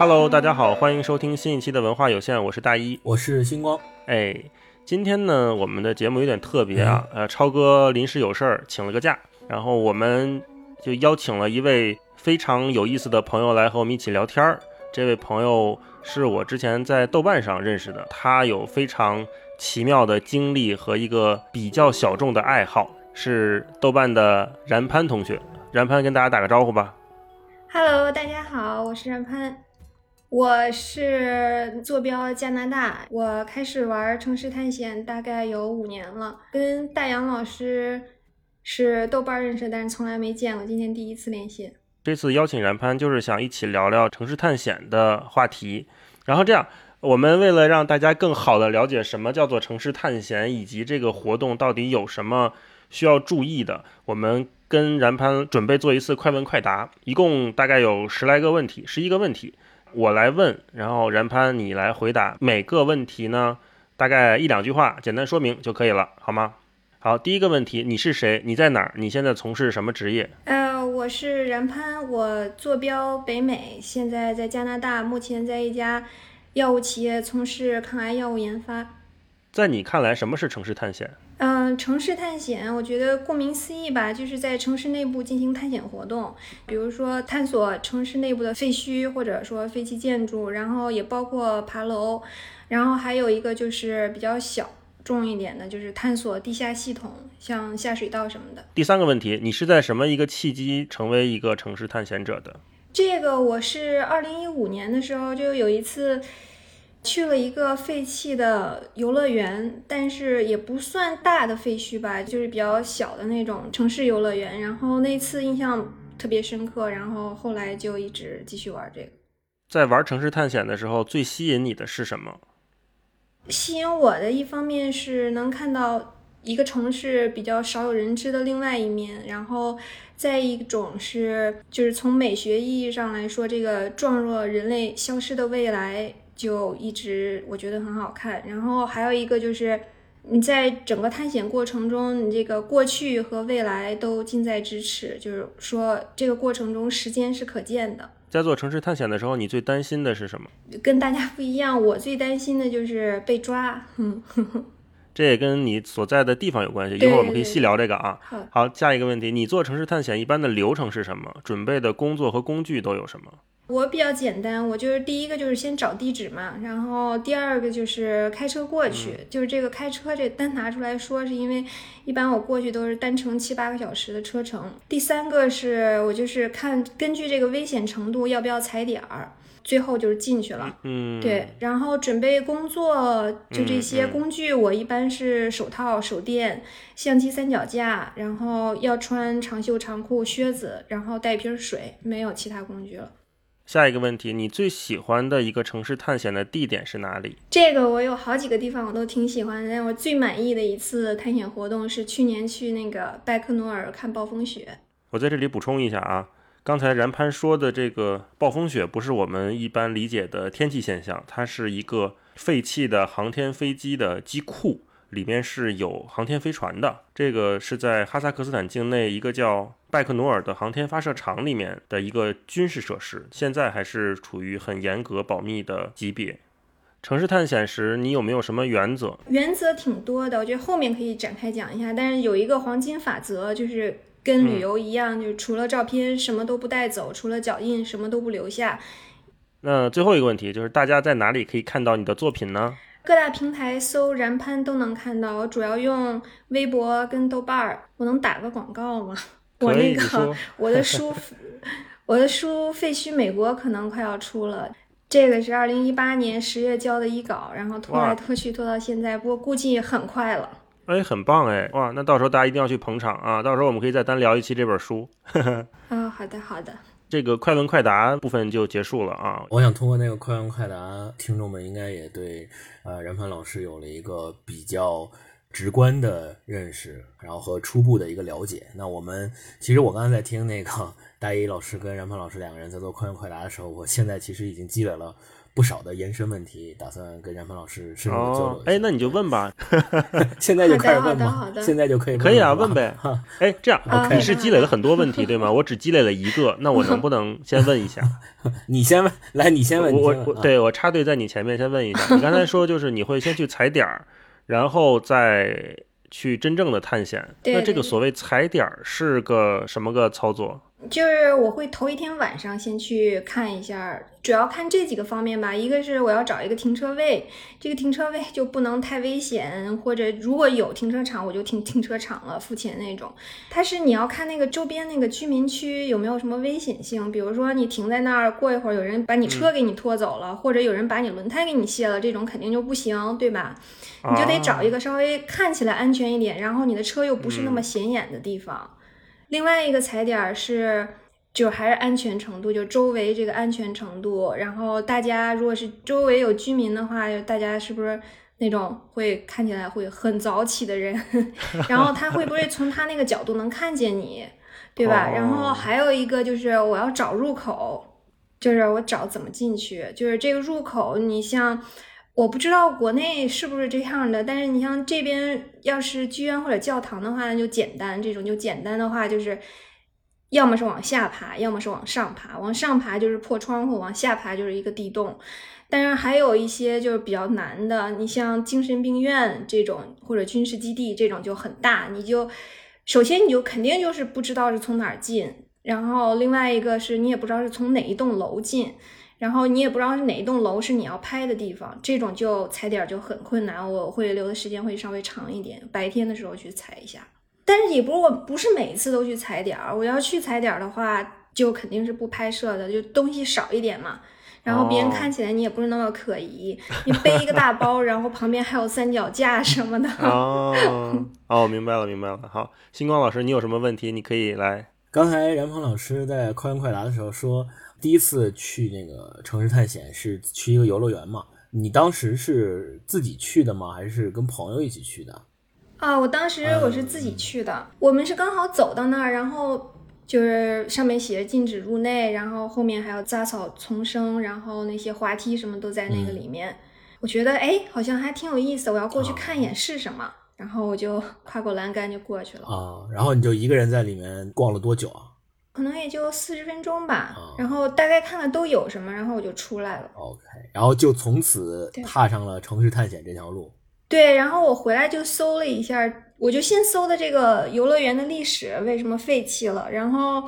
Hello，大家好，欢迎收听新一期的文化有限，我是大一，我是星光。哎，今天呢，我们的节目有点特别啊，呃，超哥临时有事儿请了个假，然后我们就邀请了一位非常有意思的朋友来和我们一起聊天儿。这位朋友是我之前在豆瓣上认识的，他有非常奇妙的经历和一个比较小众的爱好，是豆瓣的然潘同学。然潘跟大家打个招呼吧。Hello，大家好，我是然潘，我是坐标加拿大，我开始玩城市探险大概有五年了，跟大杨老师是豆瓣认识，但是从来没见过，今天第一次连线。这次邀请然潘就是想一起聊聊城市探险的话题。然后这样，我们为了让大家更好的了解什么叫做城市探险，以及这个活动到底有什么需要注意的，我们跟然潘准备做一次快问快答，一共大概有十来个问题，十一个问题，我来问，然后然潘你来回答。每个问题呢，大概一两句话，简单说明就可以了，好吗？好，第一个问题，你是谁？你在哪儿？你现在从事什么职业？呃，我是然潘，我坐标北美，现在在加拿大，目前在一家药物企业从事抗癌药物研发。在你看来，什么是城市探险？嗯，城市探险，我觉得顾名思义吧，就是在城市内部进行探险活动，比如说探索城市内部的废墟或者说废弃建筑，然后也包括爬楼，然后还有一个就是比较小众一点的，就是探索地下系统，像下水道什么的。第三个问题，你是在什么一个契机成为一个城市探险者的？这个我是二零一五年的时候就有一次。去了一个废弃的游乐园，但是也不算大的废墟吧，就是比较小的那种城市游乐园。然后那次印象特别深刻，然后后来就一直继续玩这个。在玩城市探险的时候，最吸引你的是什么？吸引我的一方面是能看到一个城市比较少有人知的另外一面，然后再一种是就是从美学意义上来说，这个壮若人类消失的未来。就一直我觉得很好看，然后还有一个就是你在整个探险过程中，你这个过去和未来都近在咫尺，就是说这个过程中时间是可见的。在做城市探险的时候，你最担心的是什么？跟大家不一样，我最担心的就是被抓。嗯，这也跟你所在的地方有关系，一会儿我们可以细聊这个啊。好，下一个问题，你做城市探险一般的流程是什么？准备的工作和工具都有什么？我比较简单，我就是第一个就是先找地址嘛，然后第二个就是开车过去，嗯、就是这个开车这单拿出来说，是因为一般我过去都是单程七八个小时的车程。第三个是我就是看根据这个危险程度要不要踩点儿，最后就是进去了。嗯，对，然后准备工作就这些工具，我一般是手套、手电、相机三脚架，然后要穿长袖长裤、靴子，然后带一瓶水，没有其他工具了。下一个问题，你最喜欢的一个城市探险的地点是哪里？这个我有好几个地方我都挺喜欢的，但我最满意的一次探险活动是去年去那个拜克努尔看暴风雪。我在这里补充一下啊，刚才然潘说的这个暴风雪不是我们一般理解的天气现象，它是一个废弃的航天飞机的机库。里面是有航天飞船的，这个是在哈萨克斯坦境内一个叫拜克努尔的航天发射场里面的一个军事设施，现在还是处于很严格保密的级别。城市探险时，你有没有什么原则？原则挺多的，我觉得后面可以展开讲一下。但是有一个黄金法则，就是跟旅游一样，嗯、就是除了照片什么都不带走，除了脚印什么都不留下。那最后一个问题就是，大家在哪里可以看到你的作品呢？各大平台搜“然潘”都能看到，我主要用微博跟豆瓣儿。我能打个广告吗？我那个 我的书，我的书《废墟美国》可能快要出了。这个是二零一八年十月交的一稿，然后拖来拖去拖到现在，不过估计很快了。哎，很棒哎！哇，那到时候大家一定要去捧场啊！到时候我们可以再单聊一期这本书。啊、哦，好的好的。这个快问快答部分就结束了啊！我想通过那个快问快答，听众们应该也对呃冉凡老师有了一个比较直观的认识，然后和初步的一个了解。那我们其实我刚才在听那个 大一老师跟冉鹏老师两个人在做快问快答的时候，我现在其实已经积累了不少的延伸问题，打算跟冉鹏老师深入交流。哎，那你就问吧，现在就开始问吗？现在就可以可以啊，问呗。哎，这样你是积累了很多问题对吗？我只积累了一个，那我能不能先问一下？你先问，来，你先问。我我对我插队在你前面，先问一下。你刚才说就是你会先去踩点儿。然后再去真正的探险，那这个所谓踩点儿是个什么个操作？就是我会头一天晚上先去看一下，主要看这几个方面吧。一个是我要找一个停车位，这个停车位就不能太危险，或者如果有停车场，我就停停车场了，付钱那种。它是你要看那个周边那个居民区有没有什么危险性，比如说你停在那儿，过一会儿有人把你车给你拖走了，或者有人把你轮胎给你卸了，这种肯定就不行，对吧？你就得找一个稍微看起来安全一点，然后你的车又不是那么显眼的地方。另外一个踩点是，就还是安全程度，就周围这个安全程度。然后大家如果是周围有居民的话，大家是不是那种会看起来会很早起的人？然后他会不会从他那个角度能看见你，对吧？然后还有一个就是我要找入口，就是我找怎么进去，就是这个入口，你像。我不知道国内是不是这样的，但是你像这边，要是剧院或者教堂的话，那就简单。这种就简单的话，就是要么是往下爬，要么是往上爬。往上爬就是破窗户，往下爬就是一个地洞。但是还有一些就是比较难的，你像精神病院这种或者军事基地这种就很大，你就首先你就肯定就是不知道是从哪儿进，然后另外一个是你也不知道是从哪一栋楼进。然后你也不知道是哪一栋楼是你要拍的地方，这种就踩点就很困难，我会留的时间会稍微长一点，白天的时候去踩一下。但是也不是我不是每次都去踩点儿，我要去踩点儿的话，就肯定是不拍摄的，就东西少一点嘛。然后别人看起来你也不是那么可疑，你背一个大包，然后旁边还有三脚架什么的。哦哦，明白了明白了。好，星光老师，你有什么问题你可以来。刚才然鹏老师在快问快答的时候说。第一次去那个城市探险是去一个游乐园嘛？你当时是自己去的吗？还是跟朋友一起去的？啊，我当时我是自己去的。我们是刚好走到那儿，然后就是上面写着禁止入内，然后后面还有杂草丛生，然后那些滑梯什么都在那个里面。我觉得哎，好像还挺有意思，我要过去看一眼是什么。然后我就跨过栏杆就过去了。啊，然后你就一个人在里面逛了多久啊？可能也就四十分钟吧，然后大概看看都有什么，然后我就出来了。OK，然后就从此踏上了城市探险这条路。对，然后我回来就搜了一下，我就先搜的这个游乐园的历史，为什么废弃了，然后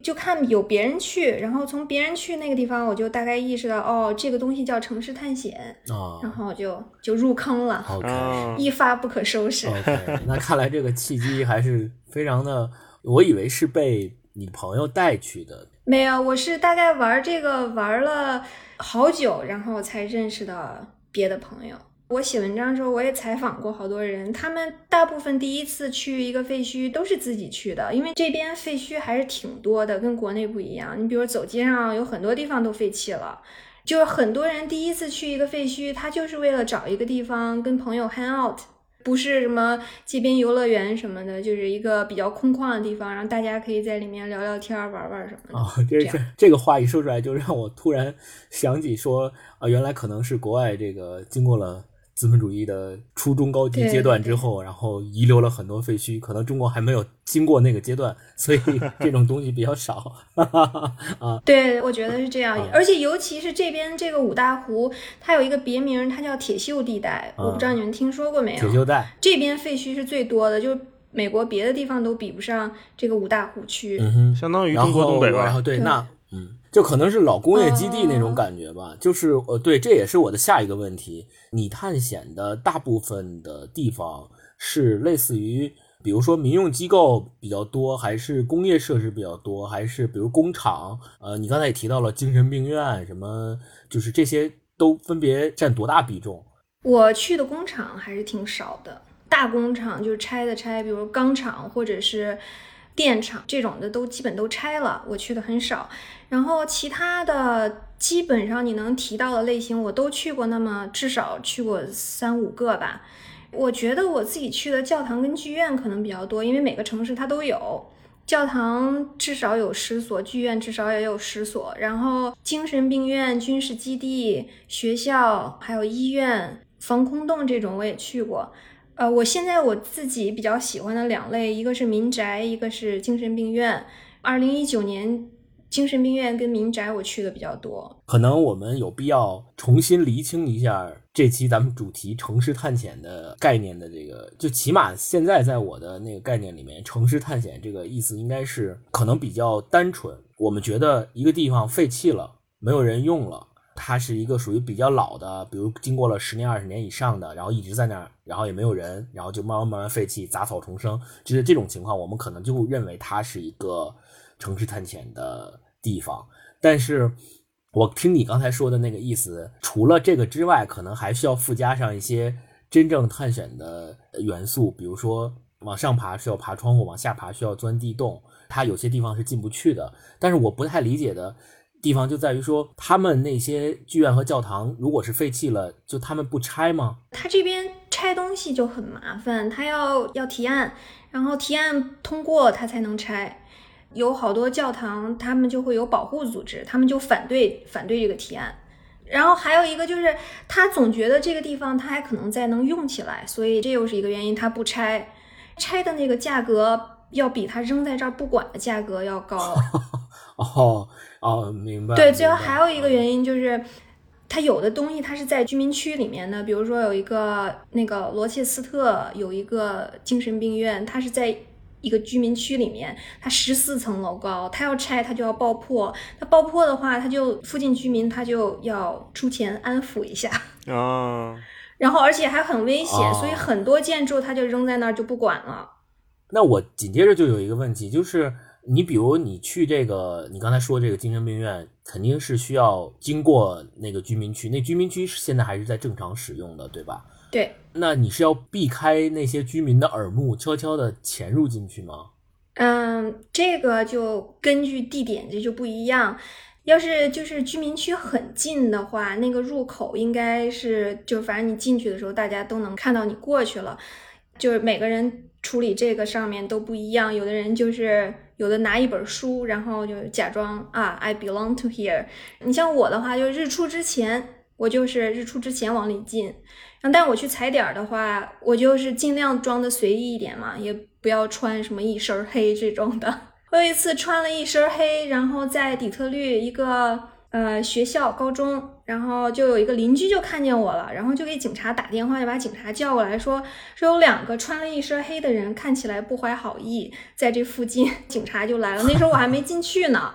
就看有别人去，然后从别人去那个地方，我就大概意识到，哦，这个东西叫城市探险然后就就入坑了。OK，一发不可收拾。OK，那看来这个契机还是非常的，我以为是被。你朋友带去的？没有，我是大概玩这个玩了好久，然后才认识的别的朋友。我写文章的时候，我也采访过好多人，他们大部分第一次去一个废墟都是自己去的，因为这边废墟还是挺多的，跟国内不一样。你比如走街上，有很多地方都废弃了，就是很多人第一次去一个废墟，他就是为了找一个地方跟朋友 hang out。不是什么街边游乐园什么的，就是一个比较空旷的地方，然后大家可以在里面聊聊天、玩玩什么的。哦，这这这个话一说出来，就让我突然想起说啊，原来可能是国外这个经过了。资本主义的初中高级阶段之后，然后遗留了很多废墟，可能中国还没有经过那个阶段，所以 这种东西比较少。啊，对，我觉得是这样。而且尤其是这边这个五大湖，它有一个别名，它叫铁锈地带。我不知道你们听说过没有？铁锈带这边废墟是最多的，就美国别的地方都比不上这个五大湖区。嗯哼，相当于中国东北吧？然后对，那嗯。就可能是老工业基地那种感觉吧，就是呃，对，这也是我的下一个问题。你探险的大部分的地方是类似于，比如说民用机构比较多，还是工业设施比较多，还是比如工厂？呃，你刚才也提到了精神病院，什么，就是这些都分别占多大比重？我去的工厂还是挺少的，大工厂就是拆的拆，比如钢厂或者是。电厂这种的都基本都拆了，我去的很少。然后其他的基本上你能提到的类型我都去过，那么至少去过三五个吧。我觉得我自己去的教堂跟剧院可能比较多，因为每个城市它都有。教堂至少有十所，剧院至少也有十所，然后精神病院、军事基地、学校，还有医院、防空洞这种我也去过。呃，我现在我自己比较喜欢的两类，一个是民宅，一个是精神病院。二零一九年。精神病院跟民宅我去的比较多，可能我们有必要重新厘清一下这期咱们主题城市探险的概念的这个，就起码现在在我的那个概念里面，城市探险这个意思应该是可能比较单纯。我们觉得一个地方废弃了，没有人用了，它是一个属于比较老的，比如经过了十年、二十年以上的，然后一直在那儿，然后也没有人，然后就慢慢慢慢废弃，杂草丛生，就是这种情况，我们可能就认为它是一个城市探险的。地方，但是我听你刚才说的那个意思，除了这个之外，可能还需要附加上一些真正探险的元素，比如说往上爬需要爬窗户，往下爬需要钻地洞，它有些地方是进不去的。但是我不太理解的地方就在于说，他们那些剧院和教堂如果是废弃了，就他们不拆吗？他这边拆东西就很麻烦，他要要提案，然后提案通过他才能拆。有好多教堂，他们就会有保护组织，他们就反对反对这个提案。然后还有一个就是，他总觉得这个地方他还可能再能用起来，所以这又是一个原因，他不拆。拆的那个价格要比他扔在这儿不管的价格要高。哦哦，明白。对，最后还有一个原因就是，他有的东西它是在居民区里面的，比如说有一个那个罗切斯特有一个精神病院，它是在。一个居民区里面，它十四层楼高，它要拆，它就要爆破。它爆破的话，它就附近居民他就要出钱安抚一下 啊。然后，而且还很危险，所以很多建筑它就扔在那儿就不管了。那我紧接着就有一个问题，就是你比如你去这个，你刚才说这个精神病院，肯定是需要经过那个居民区，那居民区现在还是在正常使用的，对吧？对，那你是要避开那些居民的耳目，悄悄的潜入进去吗？嗯，这个就根据地点这就不一样。要是就是居民区很近的话，那个入口应该是就反正你进去的时候，大家都能看到你过去了。就是每个人处理这个上面都不一样，有的人就是有的拿一本书，然后就假装啊，I belong to here。你像我的话，就日出之前，我就是日出之前往里进。但我去踩点儿的话，我就是尽量装的随意一点嘛，也不要穿什么一身黑这种的。我有一次穿了一身黑，然后在底特律一个呃学校高中，然后就有一个邻居就看见我了，然后就给警察打电话，就把警察叫过来说说有两个穿了一身黑的人，看起来不怀好意，在这附近，警察就来了。那时候我还没进去呢。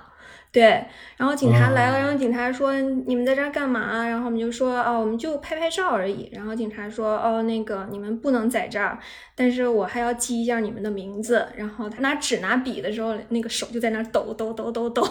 对，然后警察来了，然后警察说你们在这儿干嘛？然后我们就说哦，我们就拍拍照而已。然后警察说哦，那个你们不能在这儿，但是我还要记一下你们的名字。然后他拿纸拿笔的时候，那个手就在那抖抖抖抖抖。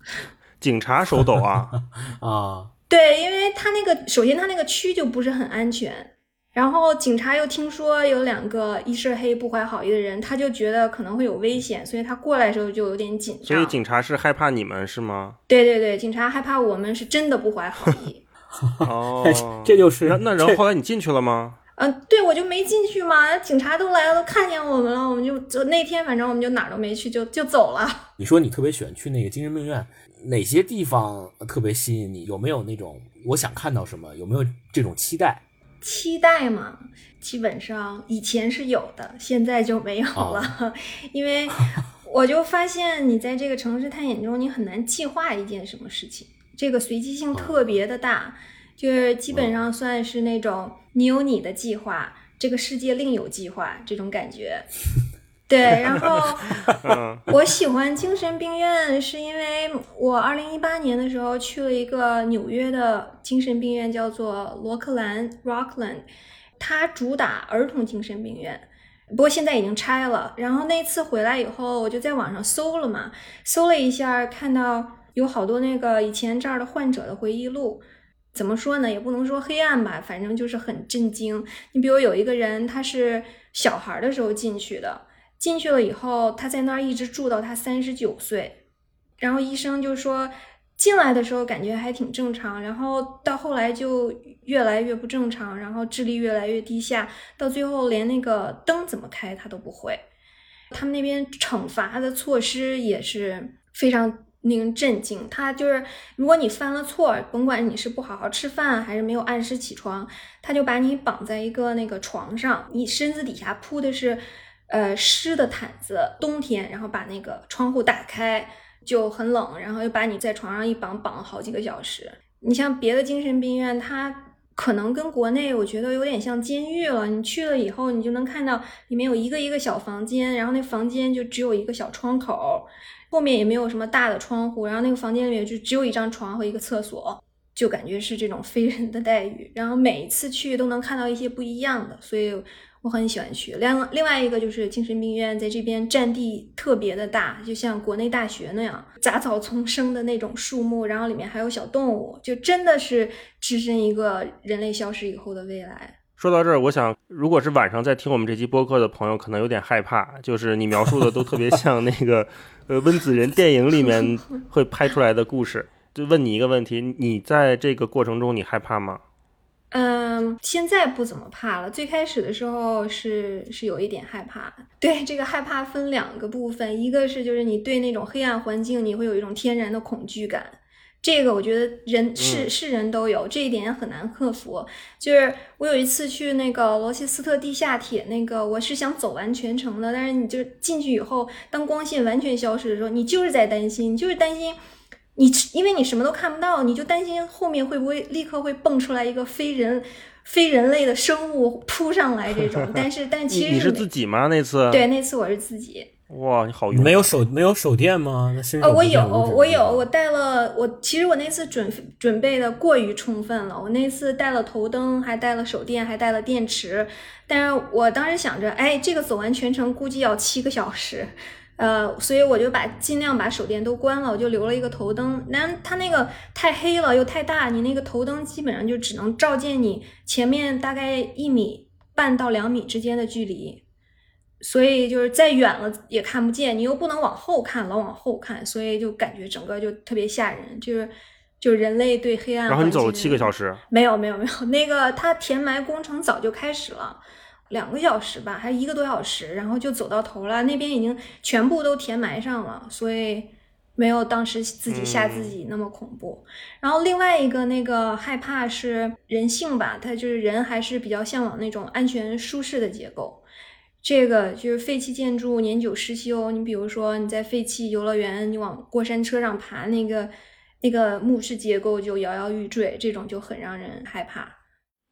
警察手抖啊 啊！对，因为他那个首先他那个区就不是很安全。然后警察又听说有两个一身黑不怀好意的人，他就觉得可能会有危险，所以他过来的时候就有点紧张。所以警察是害怕你们是吗？对对对，警察害怕我们是真的不怀好意。哦，这就是那然后后来你进去了吗？嗯，对，我就没进去嘛。警察都来了，都看见我们了，我们就就那天反正我们就哪儿都没去，就就走了。你说你特别喜欢去那个精神病院，哪些地方特别吸引你？有没有那种我想看到什么？有没有这种期待？期待嘛，基本上以前是有的，现在就没有了。因为我就发现，你在这个城市探险中，你很难计划一件什么事情，这个随机性特别的大，就是基本上算是那种你有你的计划，这个世界另有计划这种感觉。对，然后 我喜欢精神病院，是因为我二零一八年的时候去了一个纽约的精神病院，叫做罗克兰 （Rockland），它主打儿童精神病院，不过现在已经拆了。然后那次回来以后，我就在网上搜了嘛，搜了一下，看到有好多那个以前这儿的患者的回忆录，怎么说呢？也不能说黑暗吧，反正就是很震惊。你比如有一个人，他是小孩的时候进去的。进去了以后，他在那儿一直住到他三十九岁，然后医生就说，进来的时候感觉还挺正常，然后到后来就越来越不正常，然后智力越来越低下，到最后连那个灯怎么开他都不会。他们那边惩罚的措施也是非常令人震惊。他就是如果你犯了错，甭管你是不好好吃饭还是没有按时起床，他就把你绑在一个那个床上，你身子底下铺的是呃湿的毯子，冬天，然后把那个窗户打开。就很冷，然后又把你在床上一绑，绑了好几个小时。你像别的精神病院，它可能跟国内我觉得有点像监狱了。你去了以后，你就能看到里面有一个一个小房间，然后那房间就只有一个小窗口，后面也没有什么大的窗户，然后那个房间里面就只有一张床和一个厕所，就感觉是这种非人的待遇。然后每一次去都能看到一些不一样的，所以。我很喜欢去。另另外一个就是精神病院在这边占地特别的大，就像国内大学那样，杂草丛生的那种树木，然后里面还有小动物，就真的是置身一个人类消失以后的未来。说到这儿，我想，如果是晚上在听我们这期播客的朋友，可能有点害怕，就是你描述的都特别 像那个呃温子仁电影里面 会拍出来的故事。就问你一个问题，你在这个过程中你害怕吗？嗯，现在不怎么怕了。最开始的时候是是有一点害怕。对，这个害怕分两个部分，一个是就是你对那种黑暗环境你会有一种天然的恐惧感，这个我觉得人是是人都有，这一点很难克服。就是我有一次去那个罗切斯特地下铁，那个我是想走完全程的，但是你就进去以后，当光线完全消失的时候，你就是在担心，就是担心。你因为你什么都看不到，你就担心后面会不会立刻会蹦出来一个非人、非人类的生物扑上来这种。但是，但其实你是自己吗？那次对，那次我是自己。哇，你好勇！没有手没有手电吗？那身上哦，我有，我有，我带了。我其实我那次准准备的过于充分了。我那次带了头灯，还带了手电，还带了电池。但是我当时想着，哎，这个走完全程估计要七个小时。呃，所以我就把尽量把手电都关了，我就留了一个头灯。那它那个太黑了又太大，你那个头灯基本上就只能照见你前面大概一米半到两米之间的距离，所以就是再远了也看不见，你又不能往后看，老往后看，所以就感觉整个就特别吓人，就是就人类对黑暗。然后你走了七个小时？没有没有没有，那个它填埋工程早就开始了。两个小时吧，还是一个多小时，然后就走到头了。那边已经全部都填埋上了，所以没有当时自己吓自己那么恐怖。然后另外一个那个害怕是人性吧，他就是人还是比较向往那种安全舒适的结构。这个就是废弃建筑年久失修，你比如说你在废弃游乐园，你往过山车上爬，那个那个木质结构就摇摇欲坠，这种就很让人害怕。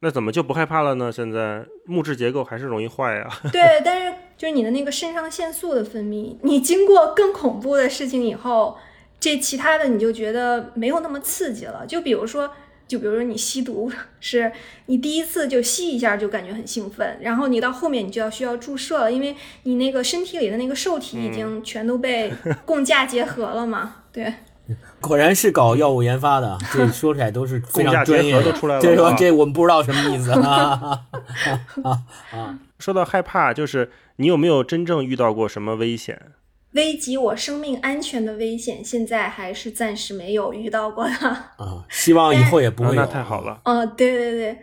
那怎么就不害怕了呢？现在木质结构还是容易坏呀。对，但是就是你的那个肾上腺素的分泌，你经过更恐怖的事情以后，这其他的你就觉得没有那么刺激了。就比如说，就比如说你吸毒，是你第一次就吸一下就感觉很兴奋，然后你到后面你就要需要注射了，因为你那个身体里的那个受体已经全都被 共价结合了嘛。对。果然是搞药物研发的，这说起来都是 非常专业的。这说这我们不知道什么意思啊啊 啊！说到害怕，就是你有没有真正遇到过什么危险？危及我生命安全的危险，现在还是暂时没有遇到过的啊。希望以后也不会。那太好了。哦，对对对，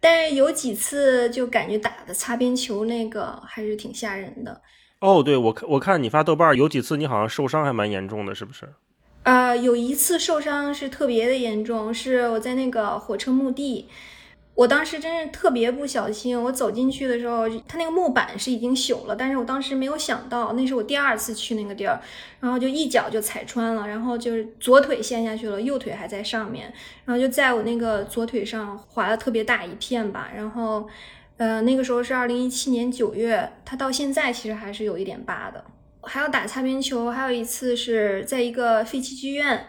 但是有几次就感觉打的擦边球那个还是挺吓人的。哦，对我看我看你发豆瓣有几次你好像受伤还蛮严重的，是不是？呃，有一次受伤是特别的严重，是我在那个火车墓地，我当时真是特别不小心，我走进去的时候，它那个木板是已经朽了，但是我当时没有想到，那是我第二次去那个地儿，然后就一脚就踩穿了，然后就是左腿陷下去了，右腿还在上面，然后就在我那个左腿上划了特别大一片吧，然后，呃，那个时候是二零一七年九月，它到现在其实还是有一点疤的。还要打擦边球，还有一次是在一个废弃剧院，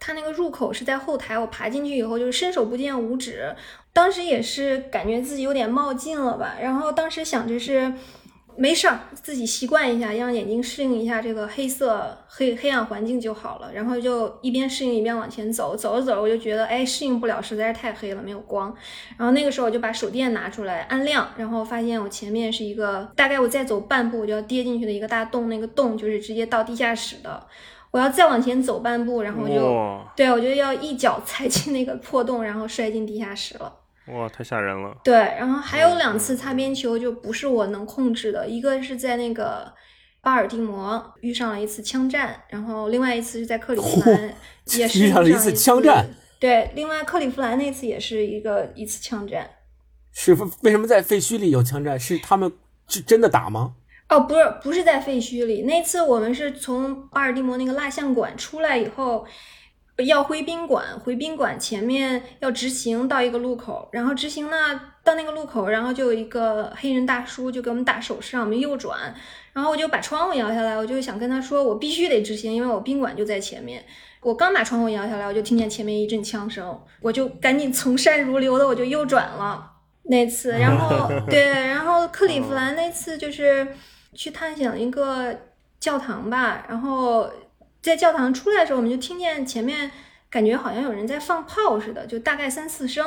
它那个入口是在后台，我爬进去以后就是伸手不见五指，当时也是感觉自己有点冒进了吧，然后当时想着是。没事儿，自己习惯一下，让眼睛适应一下这个黑色黑黑暗环境就好了。然后就一边适应一边往前走，走着走着我就觉得，哎，适应不了，实在是太黑了，没有光。然后那个时候我就把手电拿出来按亮，然后发现我前面是一个大概我再走半步我就要跌进去的一个大洞，那个洞就是直接到地下室的。我要再往前走半步，然后就对我就要一脚踩进那个破洞，然后摔进地下室了。哇，太吓人了。对，然后还有两次擦边球就不是我能控制的，一个是在那个巴尔的摩遇上了一次枪战，然后另外一次是在克利夫兰，也 是遇上了一次次枪战。对，另外克利夫兰那次也是一个一次枪战。是为什么在废墟里有枪战？是他们是真的打吗？哦，不是，不是在废墟里。那次我们是从巴尔的摩那个蜡像馆出来以后，要回宾馆，回宾馆前面要直行到一个路口，然后直行呢到那个路口，然后就有一个黑人大叔就给我们打手势让我们右转，然后我就把窗户摇下来，我就想跟他说我必须得直行，因为我宾馆就在前面。我刚把窗户摇下来，我就听见前面一阵枪声，我就赶紧从善如流的我就右转了。那次，然后 对，然后克利夫兰那次就是去探险了一个教堂吧，然后在教堂出来的时候，我们就听见前面感觉好像有人在放炮似的，就大概三四声。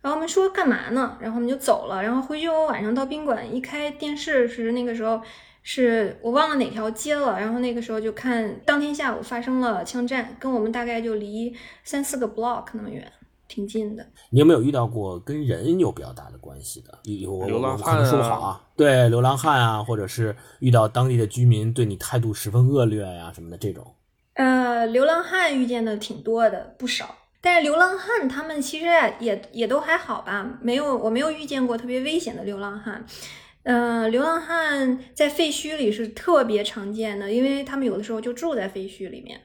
然后我们说干嘛呢？然后我们就走了。然后回去我晚上到宾馆一开电视是那个时候是我忘了哪条街了。然后那个时候就看当天下午发生了枪战，跟我们大概就离三四个 block 那么远。挺近的。你有没有遇到过跟人有比较大的关系的？有我流浪我可能说不好汉啊，对，流浪汉啊，或者是遇到当地的居民对你态度十分恶劣呀、什么的这种。呃，流浪汉遇见的挺多的，不少。但是流浪汉他们其实也也都还好吧，没有我没有遇见过特别危险的流浪汉。呃，流浪汉在废墟里是特别常见的，因为他们有的时候就住在废墟里面。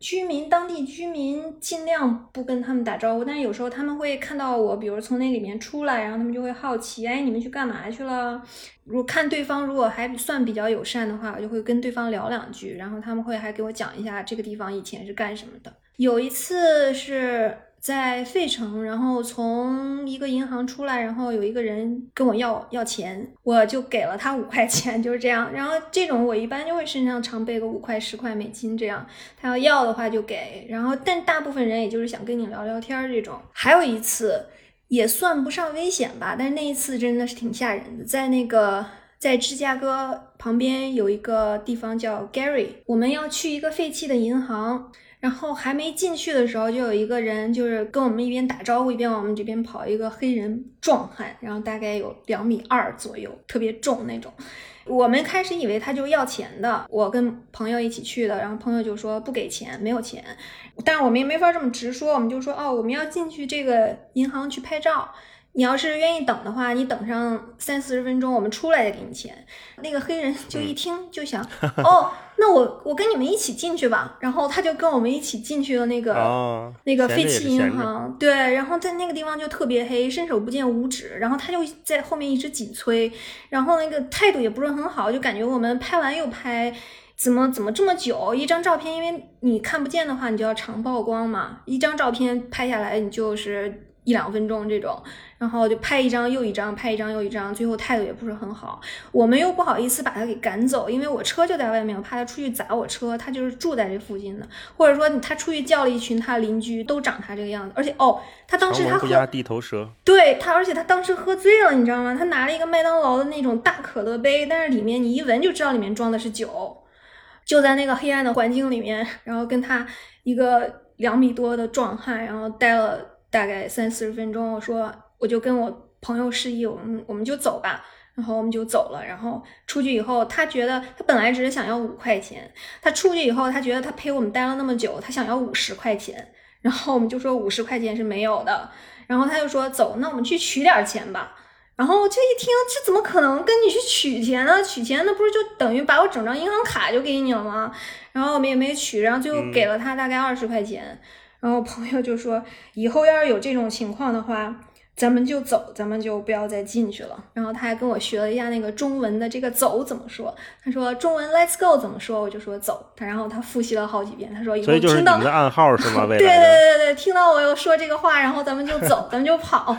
居民当地居民尽量不跟他们打招呼，但是有时候他们会看到我，比如从那里面出来，然后他们就会好奇，哎，你们去干嘛去了？如果看对方如果还算比较友善的话，我就会跟对方聊两句，然后他们会还给我讲一下这个地方以前是干什么的。有一次是在费城，然后从一个银行出来，然后有一个人跟我要要钱，我就给了他五块钱，就是这样。然后这种我一般就会身上常备个五块、十块美金这样，他要要的话就给。然后但大部分人也就是想跟你聊聊天这种。还有一次也算不上危险吧，但是那一次真的是挺吓人的，在那个。在芝加哥旁边有一个地方叫 Gary，我们要去一个废弃的银行，然后还没进去的时候，就有一个人就是跟我们一边打招呼一边往我们这边跑，一个黑人壮汉，然后大概有两米二左右，特别重那种。我们开始以为他就要钱的，我跟朋友一起去的，然后朋友就说不给钱，没有钱，但是我们也没法这么直说，我们就说哦，我们要进去这个银行去拍照。你要是愿意等的话，你等上三四十分钟，我们出来再给你钱。那个黑人就一听就想，哦，那我我跟你们一起进去吧。然后他就跟我们一起进去了那个、哦，那个废弃银行，对，然后在那个地方就特别黑，伸手不见五指，然后他就在后面一直紧催，然后那个态度也不是很好，就感觉我们拍完又拍。怎么怎么这么久？一张照片，因为你看不见的话，你就要长曝光嘛。一张照片拍下来，你就是一两分钟这种，然后就拍一张又一张，拍一张又一张，最后态度也不是很好。我们又不好意思把他给赶走，因为我车就在外面，我怕他出去砸我车。他就是住在这附近的，或者说他出去叫了一群他邻居，都长他这个样子。而且哦，他当时他喝地头蛇，对他，而且他当时喝醉了，你知道吗？他拿了一个麦当劳的那种大可乐杯，但是里面你一闻就知道里面装的是酒。就在那个黑暗的环境里面，然后跟他一个两米多的壮汉，然后待了大概三四十分钟。我说，我就跟我朋友示意，我们我们就走吧。然后我们就走了。然后出去以后，他觉得他本来只是想要五块钱，他出去以后，他觉得他陪我们待了那么久，他想要五十块钱。然后我们就说五十块钱是没有的。然后他就说走，那我们去取点钱吧。然后这一听，这怎么可能跟你去取钱呢？取钱那不是就等于把我整张银行卡就给你了吗？然后我们也没取，然后最后给了他大概二十块钱。然后朋友就说，以后要是有这种情况的话，咱们就走，咱们就不要再进去了。然后他还跟我学了一下那个中文的这个走怎么说，他说中文 Let's go 怎么说，我就说走。他然后他复习了好几遍，他说以后听到你的暗号是吗？对对对对对，听到我又说这个话，然后咱们就走，咱们就跑，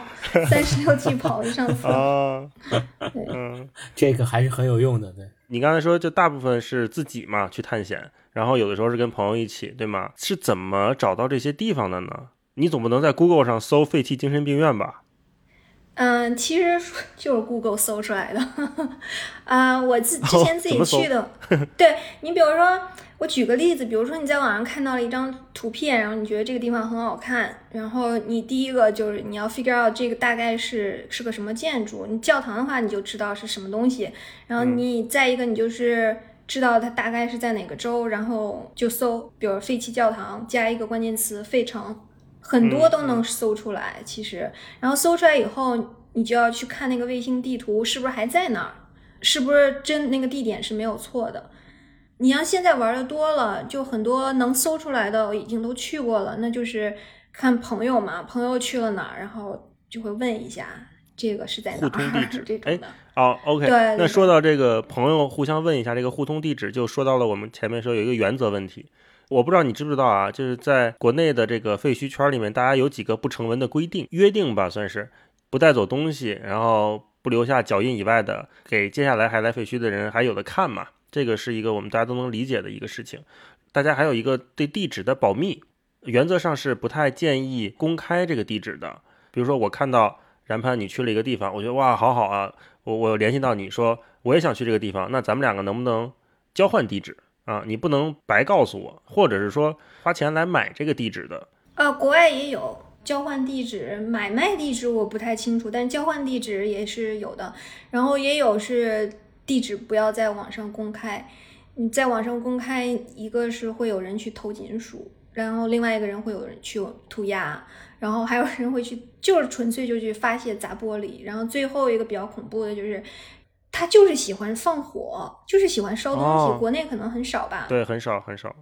三十六计跑得上次。啊，嗯，这个还是很有用的，对。你刚才说就大部分是自己嘛去探险，然后有的时候是跟朋友一起，对吗？是怎么找到这些地方的呢？你总不能在 Google 上搜废弃精神病院吧？嗯，其实 就是 Google 搜出来的。啊，我自之 前自己去的。对你，比如说，我举个例子，比如说你在网上看到了一张图片，然后你觉得这个地方很好看，然后你第一个就是你要 figure out 这个大概是是个什么建筑。你教堂的话，你就知道是什么东西。然后你再一个，你就是知道它大概是在哪个州，然后就搜，比如废弃教堂，加一个关键词“费城”。很多都能搜出来，其实，然后搜出来以后，你就要去看那个卫星地图是不是还在那儿，是不是真那个地点是没有错的。你要现在玩的多了，就很多能搜出来的已经都去过了，那就是看朋友嘛，朋友去了哪儿，然后就会问一下这个是在哪儿，互通地址 这种的。哦，OK，对。那说到这个朋友互相问一下这个互通地址，就说到了我们前面说有一个原则问题。我不知道你知不知道啊，就是在国内的这个废墟圈里面，大家有几个不成文的规定约定吧，算是不带走东西，然后不留下脚印以外的，给接下来还来废墟的人还有的看嘛。这个是一个我们大家都能理解的一个事情。大家还有一个对地址的保密，原则上是不太建议公开这个地址的。比如说我看到然潘你去了一个地方，我觉得哇好好啊，我我联系到你说我也想去这个地方，那咱们两个能不能交换地址？啊，你不能白告诉我，或者是说花钱来买这个地址的。呃，国外也有交换地址、买卖地址，我不太清楚，但交换地址也是有的。然后也有是地址不要在网上公开，你在网上公开，一个是会有人去偷金属，然后另外一个人会有人去涂鸦，然后还有人会去就是纯粹就去发泄砸玻璃，然后最后一个比较恐怖的就是。他就是喜欢放火，就是喜欢烧东西。国内可能很少吧？对，很少很少。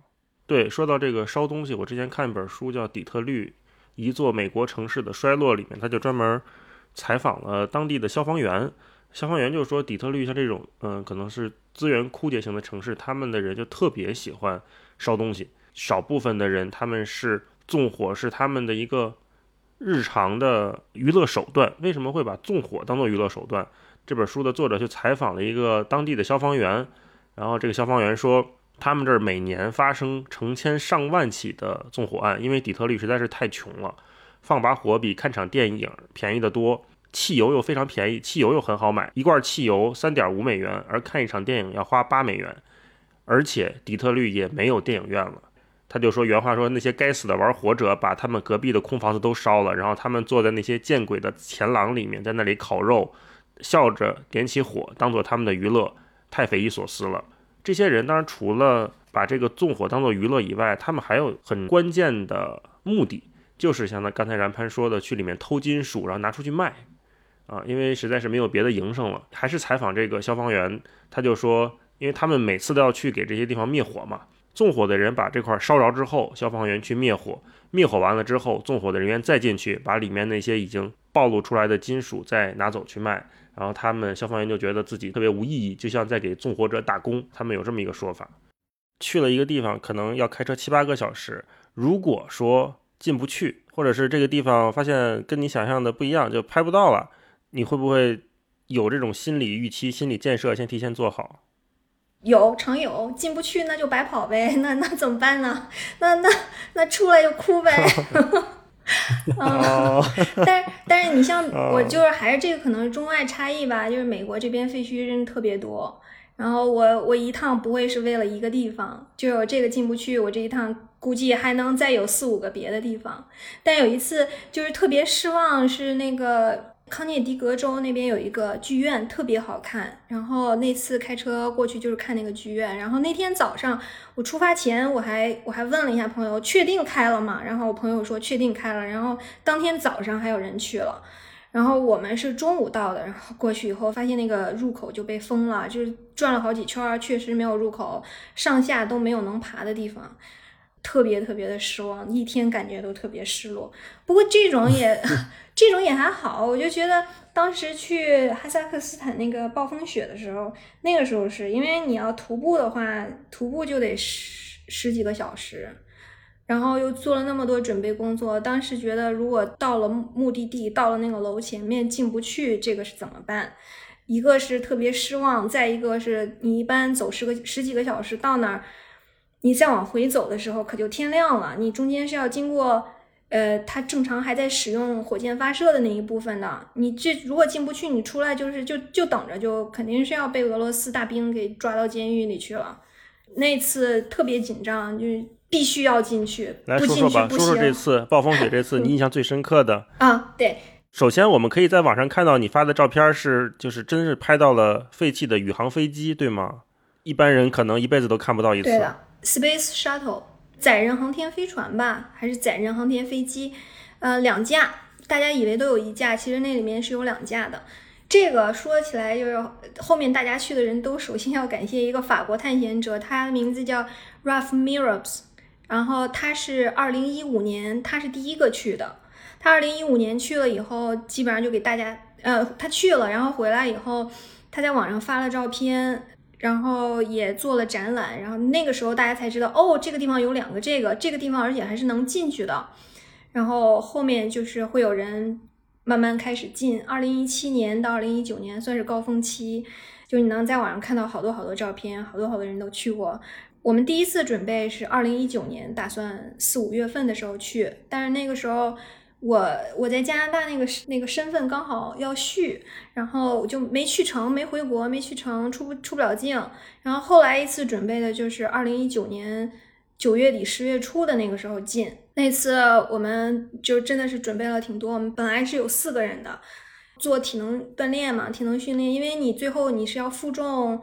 对，说到这个烧东西，我之前看一本书叫《底特律：一座美国城市的衰落》，里面他就专门采访了当地的消防员。消防员就说，底特律像这种，嗯，可能是资源枯竭型的城市，他们的人就特别喜欢烧东西。少部分的人，他们是纵火，是他们的一个日常的娱乐手段。为什么会把纵火当做娱乐手段？这本书的作者去采访了一个当地的消防员，然后这个消防员说，他们这儿每年发生成千上万起的纵火案，因为底特律实在是太穷了，放把火比看场电影便宜得多，汽油又非常便宜，汽油又很好买，一罐汽油三点五美元，而看一场电影要花八美元，而且底特律也没有电影院了。他就说原话说，那些该死的玩火者把他们隔壁的空房子都烧了，然后他们坐在那些见鬼的前廊里面，在那里烤肉。笑着点起火，当做他们的娱乐，太匪夷所思了。这些人当然除了把这个纵火当做娱乐以外，他们还有很关键的目的，就是像他刚才然潘说的，去里面偷金属，然后拿出去卖，啊，因为实在是没有别的营生了。还是采访这个消防员，他就说，因为他们每次都要去给这些地方灭火嘛，纵火的人把这块烧着之后，消防员去灭火，灭火完了之后，纵火的人员再进去，把里面那些已经暴露出来的金属再拿走去卖。然后他们消防员就觉得自己特别无意义，就像在给纵火者打工。他们有这么一个说法：去了一个地方，可能要开车七八个小时。如果说进不去，或者是这个地方发现跟你想象的不一样，就拍不到了，你会不会有这种心理预期、心理建设，先提前做好？有，常有。进不去那就白跑呗，那那怎么办呢？那那那出来就哭呗。嗯，但但是你像我就是还是这个可能是中外差异吧，就是美国这边废墟真的特别多，然后我我一趟不会是为了一个地方，就有这个进不去，我这一趟估计还能再有四五个别的地方，但有一次就是特别失望，是那个。康涅狄格州那边有一个剧院，特别好看。然后那次开车过去就是看那个剧院。然后那天早上我出发前，我还我还问了一下朋友，确定开了吗？然后我朋友说确定开了。然后当天早上还有人去了。然后我们是中午到的，然后过去以后发现那个入口就被封了，就是转了好几圈，确实没有入口，上下都没有能爬的地方。特别特别的失望，一天感觉都特别失落。不过这种也，这种也还好。我就觉得当时去哈萨克斯坦那个暴风雪的时候，那个时候是因为你要徒步的话，徒步就得十十几个小时，然后又做了那么多准备工作。当时觉得如果到了目的地，到了那个楼前面进不去，这个是怎么办？一个是特别失望，再一个是你一般走十个十几个小时到那儿。你再往回走的时候，可就天亮了。你中间是要经过呃，它正常还在使用火箭发射的那一部分的。你这如果进不去，你出来就是就就等着，就肯定是要被俄罗斯大兵给抓到监狱里去了。那次特别紧张，就必须要进去，来说说吧，说说这次暴风雪，这次 你印象最深刻的啊？对，首先我们可以在网上看到你发的照片是，就是真是拍到了废弃的宇航飞机，对吗？一般人可能一辈子都看不到一次。对的，Space Shuttle 载人航天飞船吧，还是载人航天飞机？呃，两架，大家以为都有一架，其实那里面是有两架的。这个说起来就是后面大家去的人都首先要感谢一个法国探险者，他的名字叫 Ralph Mirabs，然后他是二零一五年他是第一个去的，他二零一五年去了以后，基本上就给大家呃他去了，然后回来以后他在网上发了照片，然后也做了展览，然后那个时候大家才知道哦这个地方有两个这个这个地方而且还是能进去的，然后后面就是会有人。慢慢开始进，二零一七年到二零一九年算是高峰期，就你能在网上看到好多好多照片，好多好多人都去过。我们第一次准备是二零一九年，打算四五月份的时候去，但是那个时候我我在加拿大那个那个身份刚好要续，然后我就没去成，没回国，没去成，出不出不了境。然后后来一次准备的就是二零一九年九月底十月初的那个时候进。那次我们就真的是准备了挺多，我们本来是有四个人的，做体能锻炼嘛，体能训练，因为你最后你是要负重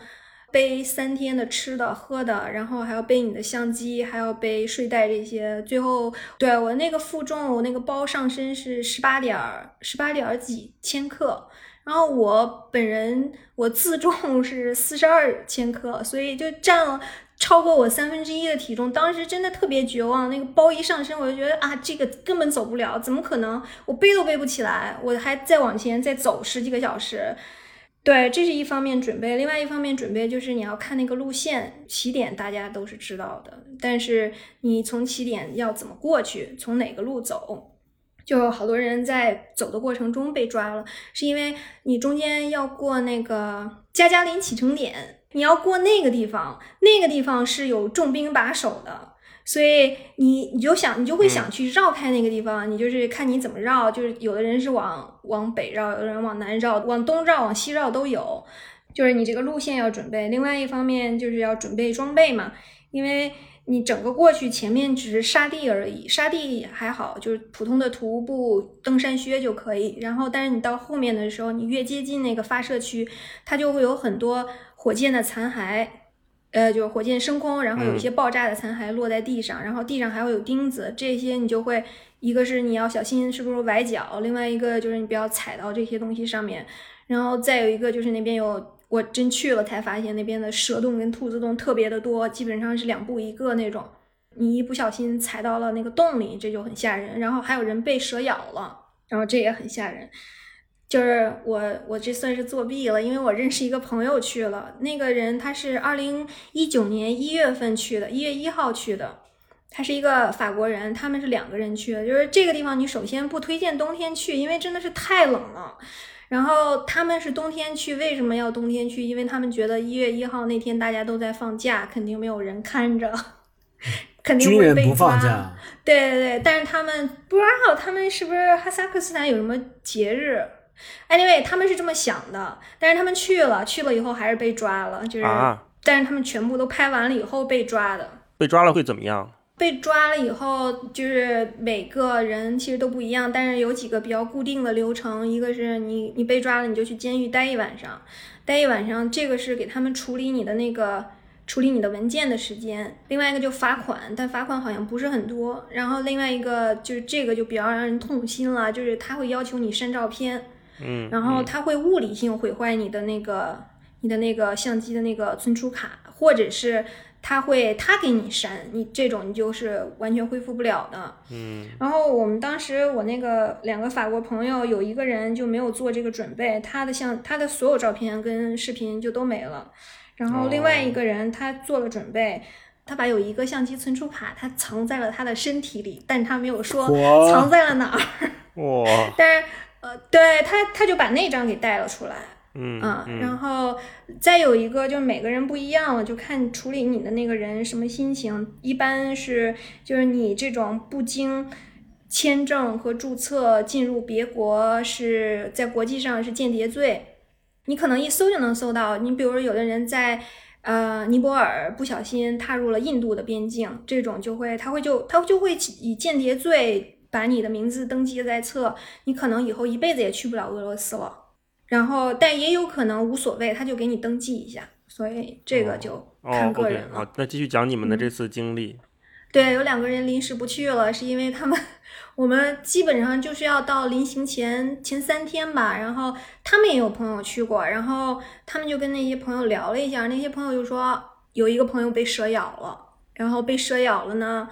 背三天的吃的喝的，然后还要背你的相机，还要背睡袋这些，最后对我那个负重，我那个包上身是十八点十八点几千克，然后我本人我自重 是四十二千克，所以就占了。超过我三分之一的体重，当时真的特别绝望。那个包一上身，我就觉得啊，这个根本走不了，怎么可能？我背都背不起来，我还再往前再走十几个小时。对，这是一方面准备，另外一方面准备就是你要看那个路线，起点大家都是知道的，但是你从起点要怎么过去，从哪个路走，就好多人在走的过程中被抓了，是因为你中间要过那个加加林启程点。你要过那个地方，那个地方是有重兵把守的，所以你你就想，你就会想去绕开那个地方。你就是看你怎么绕，就是有的人是往往北绕，有的人往南绕，往东绕，往西绕都有。就是你这个路线要准备。另外一方面就是要准备装备嘛，因为你整个过去前面只是沙地而已，沙地还好，就是普通的徒步登山靴就可以。然后，但是你到后面的时候，你越接近那个发射区，它就会有很多。火箭的残骸，呃，就是火箭升空，然后有一些爆炸的残骸落在地上，然后地上还会有钉子，这些你就会，一个是你要小心是不是崴脚，另外一个就是你不要踩到这些东西上面，然后再有一个就是那边有，我真去了才发现那边的蛇洞跟兔子洞特别的多，基本上是两步一个那种，你一不小心踩到了那个洞里，这就很吓人，然后还有人被蛇咬了，然后这也很吓人。就是我，我这算是作弊了，因为我认识一个朋友去了。那个人他是二零一九年一月份去的，一月一号去的。他是一个法国人，他们是两个人去的。就是这个地方，你首先不推荐冬天去，因为真的是太冷了。然后他们是冬天去，为什么要冬天去？因为他们觉得一月一号那天大家都在放假，肯定没有人看着，肯定会被抓。对对对，但是他们不知道他们是不是哈萨克斯坦有什么节日。Anyway，他们是这么想的，但是他们去了，去了以后还是被抓了，就是，但是他们全部都拍完了以后被抓的。被抓了会怎么样？被抓了以后，就是每个人其实都不一样，但是有几个比较固定的流程，一个是你你被抓了，你就去监狱待一晚上，待一晚上，这个是给他们处理你的那个处理你的文件的时间。另外一个就罚款，但罚款好像不是很多。然后另外一个就是这个就比较让人痛心了，就是他会要求你删照片。嗯，然后它会物理性毁坏你的那个你的那个相机的那个存储卡，或者是他会他给你删，你这种你就是完全恢复不了的。嗯，然后我们当时我那个两个法国朋友有一个人就没有做这个准备，他的相他的所有照片跟视频就都没了。然后另外一个人他做了准备，他把有一个相机存储卡他藏在了他的身体里，但他没有说藏在了哪儿。哇！但是。呃，对他，他就把那张给带了出来，嗯然后再有一个就是每个人不一样了，就看处理你的那个人什么心情。一般是就是你这种不经签证和注册进入别国是在国际上是间谍罪，你可能一搜就能搜到。你比如说，有的人在呃尼泊尔不小心踏入了印度的边境，这种就会他会就他就会以间谍罪把你的名字登记在册，你可能以后一辈子也去不了俄罗斯了。然后，但也有可能无所谓，他就给你登记一下。所以这个就看个人了。好，那继续讲你们的这次经历。对，有两个人临时不去了，是因为他们 我们基本上就是要到临行前前三天吧。然后他们也有朋友去过，然后他们就跟那些朋友聊了一下，那些朋友就说有一个朋友被蛇咬了，然后被蛇咬了呢。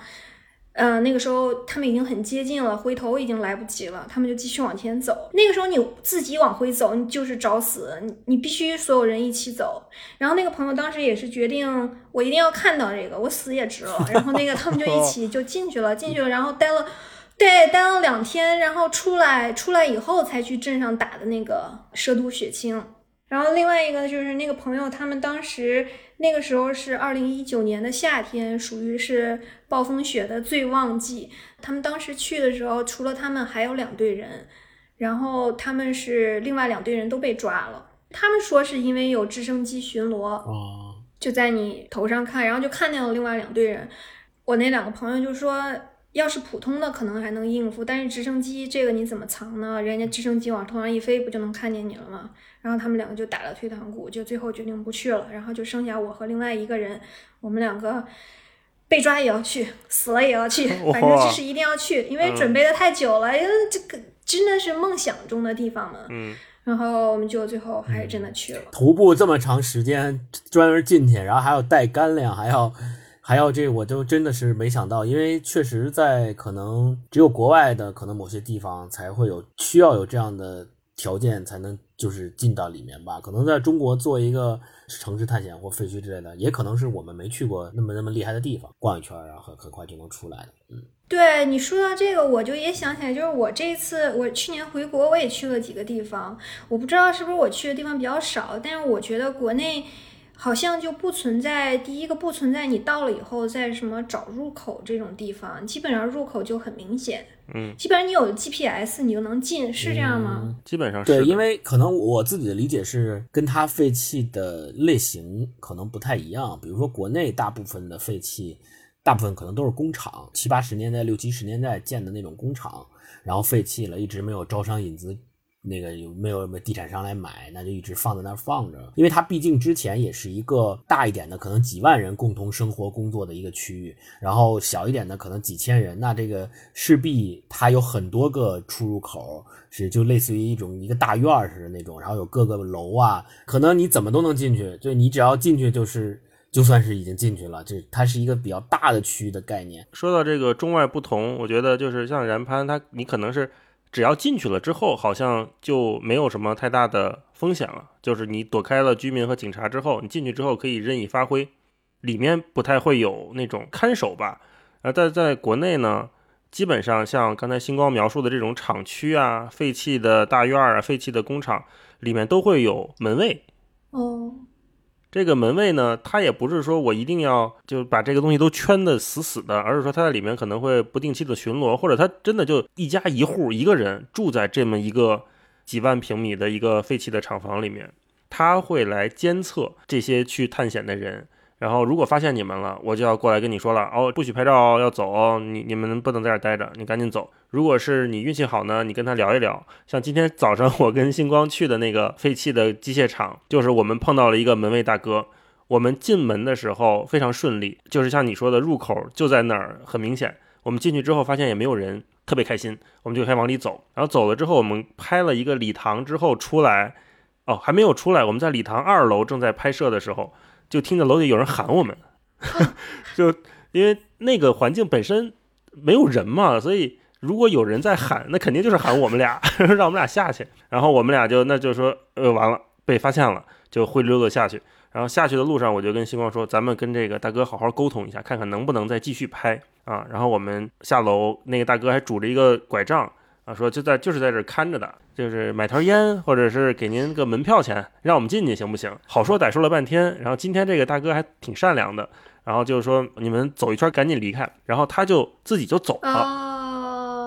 呃，那个时候他们已经很接近了，回头已经来不及了，他们就继续往前走。那个时候你自己往回走，你就是找死，你你必须所有人一起走。然后那个朋友当时也是决定，我一定要看到这个，我死也值了。然后那个他们就一起就进去了，进去了，然后待了，对，待了两天，然后出来，出来以后才去镇上打的那个蛇毒血清。然后另外一个就是那个朋友，他们当时那个时候是二零一九年的夏天，属于是暴风雪的最旺季。他们当时去的时候，除了他们还有两队人，然后他们是另外两队人都被抓了。他们说是因为有直升机巡逻，就在你头上看，然后就看见了另外两队人。我那两个朋友就说。要是普通的可能还能应付，但是直升机这个你怎么藏呢？人家直升机往头上一飞，不就能看见你了吗？然后他们两个就打了退堂鼓，就最后决定不去了。然后就剩下我和另外一个人，我们两个被抓也要去，死了也要去，反正就是一定要去，因为准备的太久了，因为这个真的是梦想中的地方嘛。嗯。然后我们就最后还是真的去了。徒步这么长时间，专门进去，然后还要带干粮，还要。还要这，我就真的是没想到，因为确实在可能只有国外的可能某些地方才会有需要有这样的条件才能就是进到里面吧。可能在中国做一个城市探险或废墟之类的，也可能是我们没去过那么那么厉害的地方，逛一圈然后很很快就能出来的。嗯，对你说到这个，我就也想起来，就是我这次我去年回国，我也去了几个地方，我不知道是不是我去的地方比较少，但是我觉得国内。好像就不存在第一个不存在，你到了以后在什么找入口这种地方，基本上入口就很明显。嗯，基本上你有 GPS 你就能进，是这样吗？基本上是。对，因为可能我自己的理解是跟它废弃的类型可能不太一样。比如说国内大部分的废弃，大部分可能都是工厂，七八十年代、六七十年代建的那种工厂，然后废弃了，一直没有招商引资。那个有没有什么地产商来买？那就一直放在那儿放着，因为它毕竟之前也是一个大一点的，可能几万人共同生活工作的一个区域，然后小一点的可能几千人，那这个势必它有很多个出入口，是就类似于一种一个大院似的那种，然后有各个楼啊，可能你怎么都能进去，就你只要进去就是就算是已经进去了，这它是一个比较大的区域的概念。说到这个中外不同，我觉得就是像然攀，他你可能是。只要进去了之后，好像就没有什么太大的风险了。就是你躲开了居民和警察之后，你进去之后可以任意发挥，里面不太会有那种看守吧。而在在国内呢，基本上像刚才星光描述的这种厂区啊、废弃的大院啊、废弃的工厂，里面都会有门卫。哦。这个门卫呢，他也不是说我一定要就把这个东西都圈的死死的，而是说他在里面可能会不定期的巡逻，或者他真的就一家一户一个人住在这么一个几万平米的一个废弃的厂房里面，他会来监测这些去探险的人。然后，如果发现你们了，我就要过来跟你说了哦，不许拍照，要走，你你们不能在这待着，你赶紧走。如果是你运气好呢，你跟他聊一聊。像今天早上我跟星光去的那个废弃的机械厂，就是我们碰到了一个门卫大哥。我们进门的时候非常顺利，就是像你说的，入口就在那儿，很明显。我们进去之后发现也没有人，特别开心，我们就开始往里走。然后走了之后，我们拍了一个礼堂之后出来，哦，还没有出来，我们在礼堂二楼正在拍摄的时候。就听着楼底有人喊我们，就因为那个环境本身没有人嘛，所以如果有人在喊，那肯定就是喊我们俩，让我们俩下去。然后我们俩就那就说，呃，完了，被发现了，就灰溜溜下去。然后下去的路上，我就跟星光说，咱们跟这个大哥好好沟通一下，看看能不能再继续拍啊。然后我们下楼，那个大哥还拄着一个拐杖。啊，说就在就是在这看着的，就是买条烟，或者是给您个门票钱，让我们进去行不行？好说歹说了半天，然后今天这个大哥还挺善良的，然后就是说你们走一圈赶紧离开，然后他就自己就走了。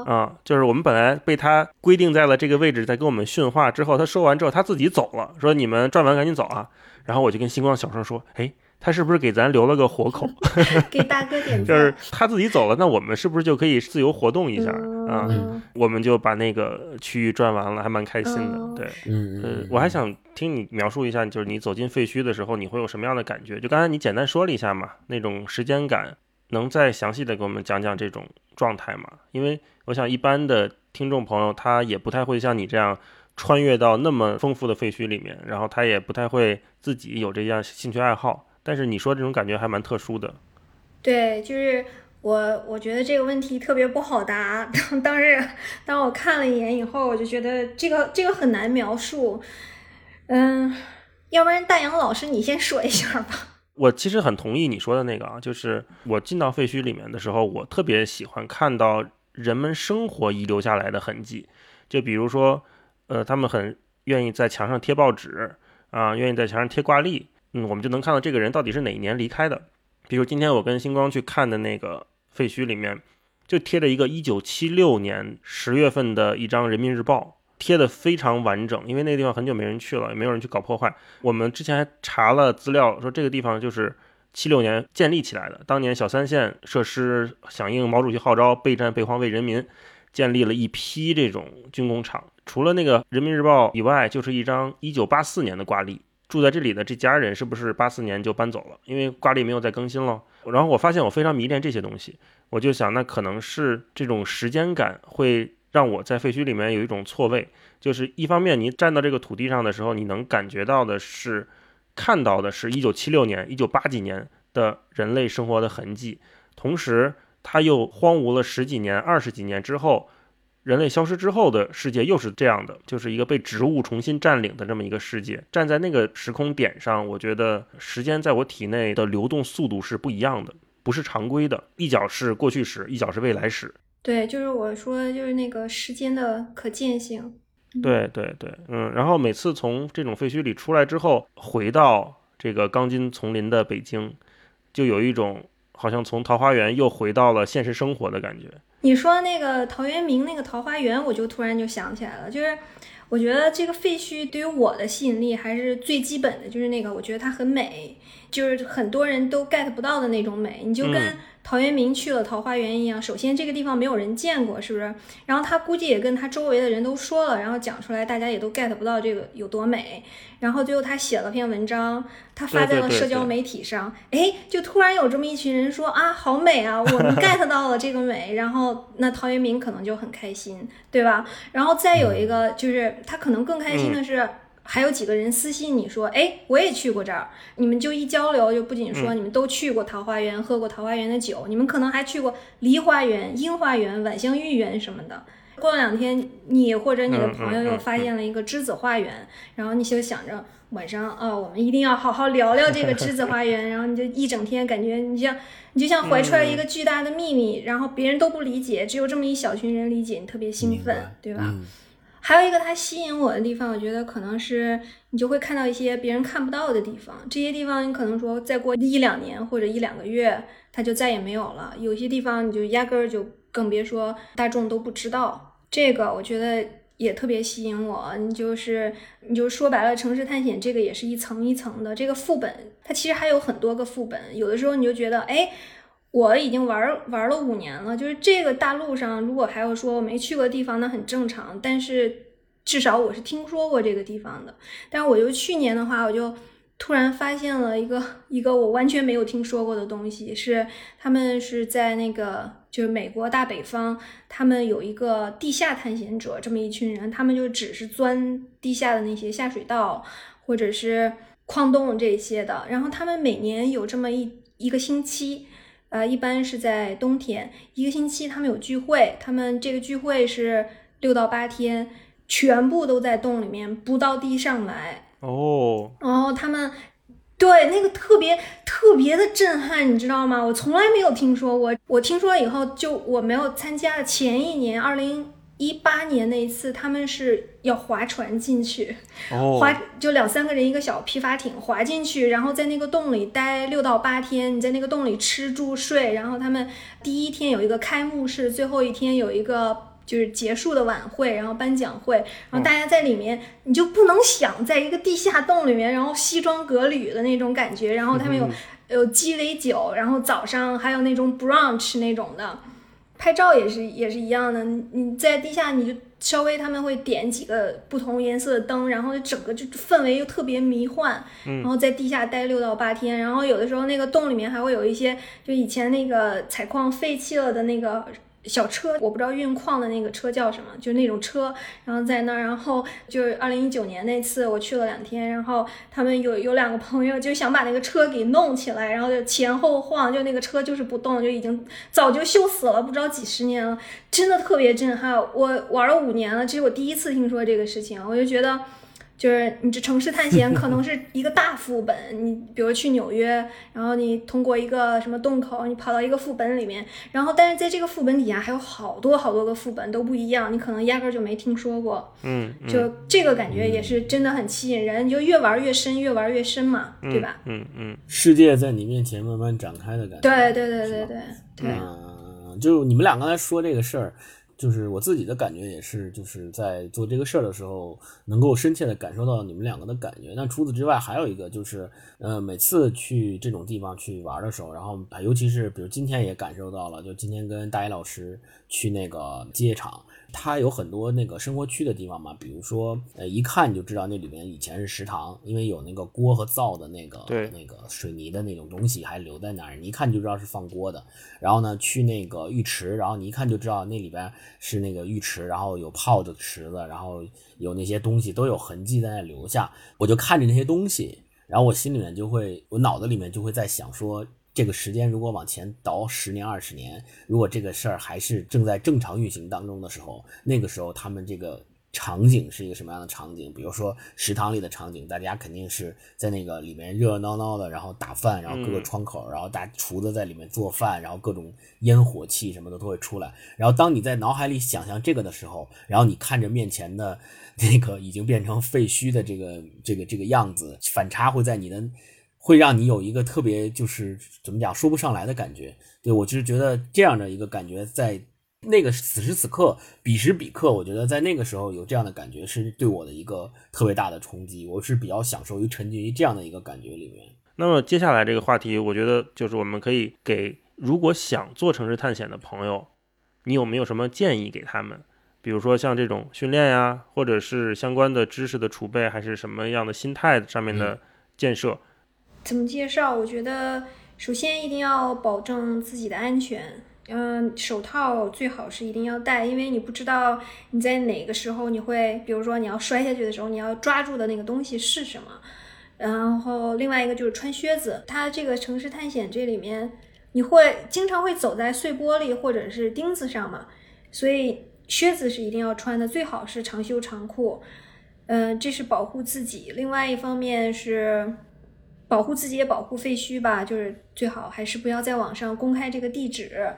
啊，就是我们本来被他规定在了这个位置，在跟我们训话之后，他说完之后他自己走了，说你们转完赶紧走啊。然后我就跟星光小声说，哎。他是不是给咱留了个活口？给大哥点赞。就是他自己走了，那我们是不是就可以自由活动一下啊？我们就把那个区域转完了，还蛮开心的。对，嗯我还想听你描述一下，就是你走进废墟的时候，你会有什么样的感觉？就刚才你简单说了一下嘛，那种时间感，能再详细的给我们讲讲这种状态吗？因为我想一般的听众朋友他也不太会像你这样穿越到那么丰富的废墟里面，然后他也不太会自己有这样兴趣爱好。但是你说这种感觉还蛮特殊的，对，就是我我觉得这个问题特别不好答。当当时当我看了一眼以后，我就觉得这个这个很难描述。嗯，要不然大杨老师你先说一下吧。我其实很同意你说的那个啊，就是我进到废墟里面的时候，我特别喜欢看到人们生活遗留下来的痕迹，就比如说，呃，他们很愿意在墙上贴报纸啊，愿意在墙上贴挂历。嗯，我们就能看到这个人到底是哪一年离开的。比如今天我跟星光去看的那个废墟里面，就贴着一个一九七六年十月份的一张人民日报，贴的非常完整。因为那个地方很久没人去了，也没有人去搞破坏。我们之前还查了资料，说这个地方就是七六年建立起来的。当年小三线设施响应毛主席号召，备战备荒为人民，建立了一批这种军工厂。除了那个人民日报以外，就是一张一九八四年的挂历。住在这里的这家人是不是八四年就搬走了？因为挂历没有再更新了。然后我发现我非常迷恋这些东西，我就想那可能是这种时间感会让我在废墟里面有一种错位。就是一方面你站到这个土地上的时候，你能感觉到的是看到的是一九七六年、一九八几年的人类生活的痕迹，同时它又荒芜了十几年、二十几年之后。人类消失之后的世界又是这样的，就是一个被植物重新占领的这么一个世界。站在那个时空点上，我觉得时间在我体内的流动速度是不一样的，不是常规的。一脚是过去时，一脚是未来时。对，就是我说，就是那个时间的可见性。对对对，嗯。然后每次从这种废墟里出来之后，回到这个钢筋丛林的北京，就有一种好像从桃花源又回到了现实生活的感觉。你说那个陶渊明那个桃花源，我就突然就想起来了，就是我觉得这个废墟对于我的吸引力还是最基本的，就是那个我觉得它很美，就是很多人都 get 不到的那种美，你就跟。陶渊明去了桃花源一样，首先这个地方没有人见过，是不是？然后他估计也跟他周围的人都说了，然后讲出来，大家也都 get 不到这个有多美。然后最后他写了篇文章，他发在了社交媒体上，哎，就突然有这么一群人说啊，好美啊，我们 get 到了这个美。然后那陶渊明可能就很开心，对吧？然后再有一个就是他可能更开心的是。还有几个人私信你说，哎，我也去过这儿。你们就一交流，就不仅说你们都去过桃花源，喝过桃花源的酒，你们可能还去过梨花园、樱花园、晚香玉园什么的。过了两天，你或者你的朋友又发现了一个栀子花园，然后你就想着晚上啊，我们一定要好好聊聊这个栀子花园。然后你就一整天感觉你像你就像怀出来一个巨大的秘密，然后别人都不理解，只有这么一小群人理解，你特别兴奋，对吧？还有一个它吸引我的地方，我觉得可能是你就会看到一些别人看不到的地方。这些地方你可能说再过一两年或者一两个月，它就再也没有了。有些地方你就压根儿就更别说大众都不知道。这个我觉得也特别吸引我。你就是你就说白了，城市探险这个也是一层一层的。这个副本它其实还有很多个副本，有的时候你就觉得哎。我已经玩玩了五年了，就是这个大陆上，如果还有说我没去过地方，那很正常。但是至少我是听说过这个地方的。但是我就去年的话，我就突然发现了一个一个我完全没有听说过的东西，是他们是在那个就是美国大北方，他们有一个地下探险者这么一群人，他们就只是钻地下的那些下水道或者是矿洞这些的。然后他们每年有这么一一个星期。呃，一般是在冬天，一个星期他们有聚会，他们这个聚会是六到八天，全部都在洞里面，不到地上来哦。然后他们对那个特别特别的震撼，你知道吗？我从来没有听说过，我听说以后就我没有参加的前一年，二零。一八年那一次，他们是要划船进去，划就两三个人一个小皮筏艇划进去，然后在那个洞里待六到八天。你在那个洞里吃住睡，然后他们第一天有一个开幕式，最后一天有一个就是结束的晚会，然后颁奖会，然后大家在里面，你就不能想在一个地下洞里面，然后西装革履的那种感觉，然后他们有有鸡尾酒，然后早上还有那种 brunch 那种的，拍照也是也是一样的，你你在地下你就稍微他们会点几个不同颜色的灯，然后整个就氛围又特别迷幻，然后在地下待六到八天，然后有的时候那个洞里面还会有一些就以前那个采矿废弃了的那个。小车，我不知道运矿的那个车叫什么，就那种车，然后在那儿，然后就是二零一九年那次我去了两天，然后他们有有两个朋友就想把那个车给弄起来，然后就前后晃，就那个车就是不动，就已经早就锈死了，不知道几十年了，真的特别震撼。我玩了五年了，这是我第一次听说这个事情，我就觉得。就是你这城市探险可能是 一个大副本，你比如去纽约，然后你通过一个什么洞口，你跑到一个副本里面，然后但是在这个副本底下还有好多好多个副本都不一样，你可能压根就没听说过。嗯，就这个感觉也是真的很吸引人，就越玩越深，越玩越深嘛，对吧？嗯嗯，世界在你面前慢慢展开的感觉。对对对对对对。嗯，就你们俩刚才说这个事儿。就是我自己的感觉也是，就是在做这个事儿的时候，能够深切的感受到你们两个的感觉。那除此之外，还有一个就是，呃，每次去这种地方去玩的时候，然后尤其是比如今天也感受到了，就今天跟大一老师去那个机械厂。它有很多那个生活区的地方嘛，比如说，呃，一看就知道那里面以前是食堂，因为有那个锅和灶的那个那个水泥的那种东西还留在那儿，你一看就知道是放锅的。然后呢，去那个浴池，然后你一看就知道那里边是那个浴池，然后有泡的池子，然后有那些东西都有痕迹在那留下。我就看着那些东西，然后我心里面就会，我脑子里面就会在想说。这个时间如果往前倒十年二十年，如果这个事儿还是正在正常运行当中的时候，那个时候他们这个场景是一个什么样的场景？比如说食堂里的场景，大家肯定是在那个里面热热闹闹的，然后打饭，然后各个窗口，然后大厨子在里面做饭，然后各种烟火气什么的都会出来。然后当你在脑海里想象这个的时候，然后你看着面前的 那个已经变成废墟的这个这个这个样子，反差会在你的。会让你有一个特别就是怎么讲说不上来的感觉，对我就是觉得这样的一个感觉，在那个此时此刻彼时彼刻，我觉得在那个时候有这样的感觉是对我的一个特别大的冲击，我是比较享受于沉浸于这样的一个感觉里面。那么接下来这个话题，我觉得就是我们可以给如果想做城市探险的朋友，你有没有什么建议给他们？比如说像这种训练呀，或者是相关的知识的储备，还是什么样的心态上面的建设？怎么介绍？我觉得首先一定要保证自己的安全，嗯，手套最好是一定要戴，因为你不知道你在哪个时候你会，比如说你要摔下去的时候，你要抓住的那个东西是什么。然后另外一个就是穿靴子，它这个城市探险这里面你会经常会走在碎玻璃或者是钉子上嘛，所以靴子是一定要穿的，最好是长袖长裤，嗯，这是保护自己。另外一方面是。保护自己也保护废墟吧，就是最好还是不要在网上公开这个地址。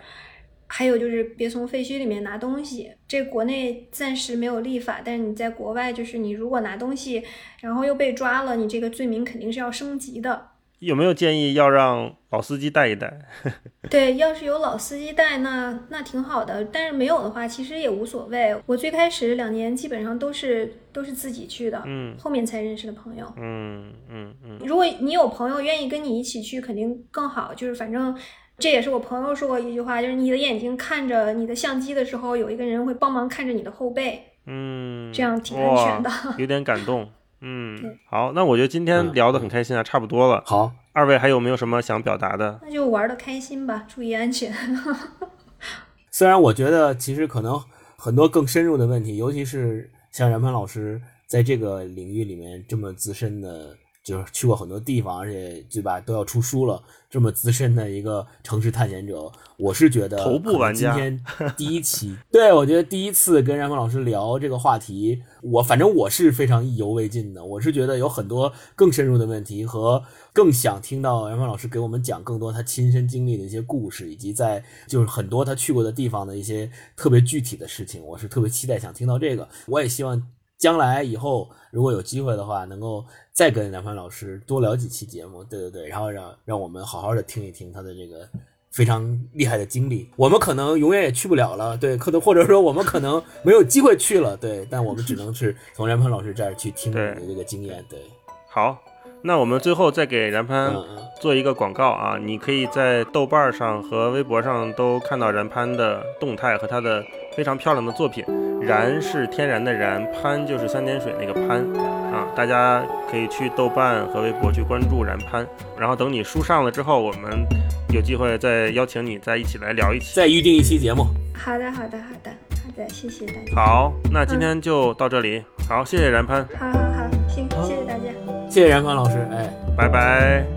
还有就是别从废墟里面拿东西。这国内暂时没有立法，但是你在国外，就是你如果拿东西，然后又被抓了，你这个罪名肯定是要升级的。有没有建议要让老司机带一带？对，要是有老司机带，那那挺好的。但是没有的话，其实也无所谓。我最开始两年基本上都是都是自己去的，嗯，后面才认识的朋友，嗯嗯嗯。如果你有朋友愿意跟你一起去，肯定更好。就是反正这也是我朋友说过一句话，就是你的眼睛看着你的相机的时候，有一个人会帮忙看着你的后背，嗯，这样挺安全的。有点感动。嗯，好，那我觉得今天聊得很开心啊，差不多了。好，二位还有没有什么想表达的？那就玩的开心吧，注意安全。虽然我觉得其实可能很多更深入的问题，尤其是像冉鹏老师在这个领域里面这么资深的。就是去过很多地方，而且对吧，都要出书了。这么资深的一个城市探险者，我是觉得头部玩家。今天 第一期，对我觉得第一次跟冉峰老师聊这个话题，我反正我是非常意犹未尽的。我是觉得有很多更深入的问题和更想听到冉峰老师给我们讲更多他亲身经历的一些故事，以及在就是很多他去过的地方的一些特别具体的事情。我是特别期待想听到这个。我也希望。将来以后如果有机会的话，能够再跟梁帆老师多聊几期节目，对对对，然后让让我们好好的听一听他的这个非常厉害的经历。我们可能永远也去不了了，对，可能或者说我们可能没有机会去了，对，但我们只能是从然潘老师这儿去听你的这个经验，对。好，那我们最后再给然潘做一个广告啊，你可以在豆瓣上和微博上都看到然潘的动态和他的非常漂亮的作品。然是天然的然，潘就是三点水那个潘啊，大家可以去豆瓣和微博去关注然潘，然后等你书上了之后，我们有机会再邀请你再一起来聊一期。再预定一期节目。好的，好的，好的，好的，谢谢大家。好，那今天就到这里。好，谢谢然潘，好好好，行，谢谢大家。谢谢然潘老师，哎。拜拜。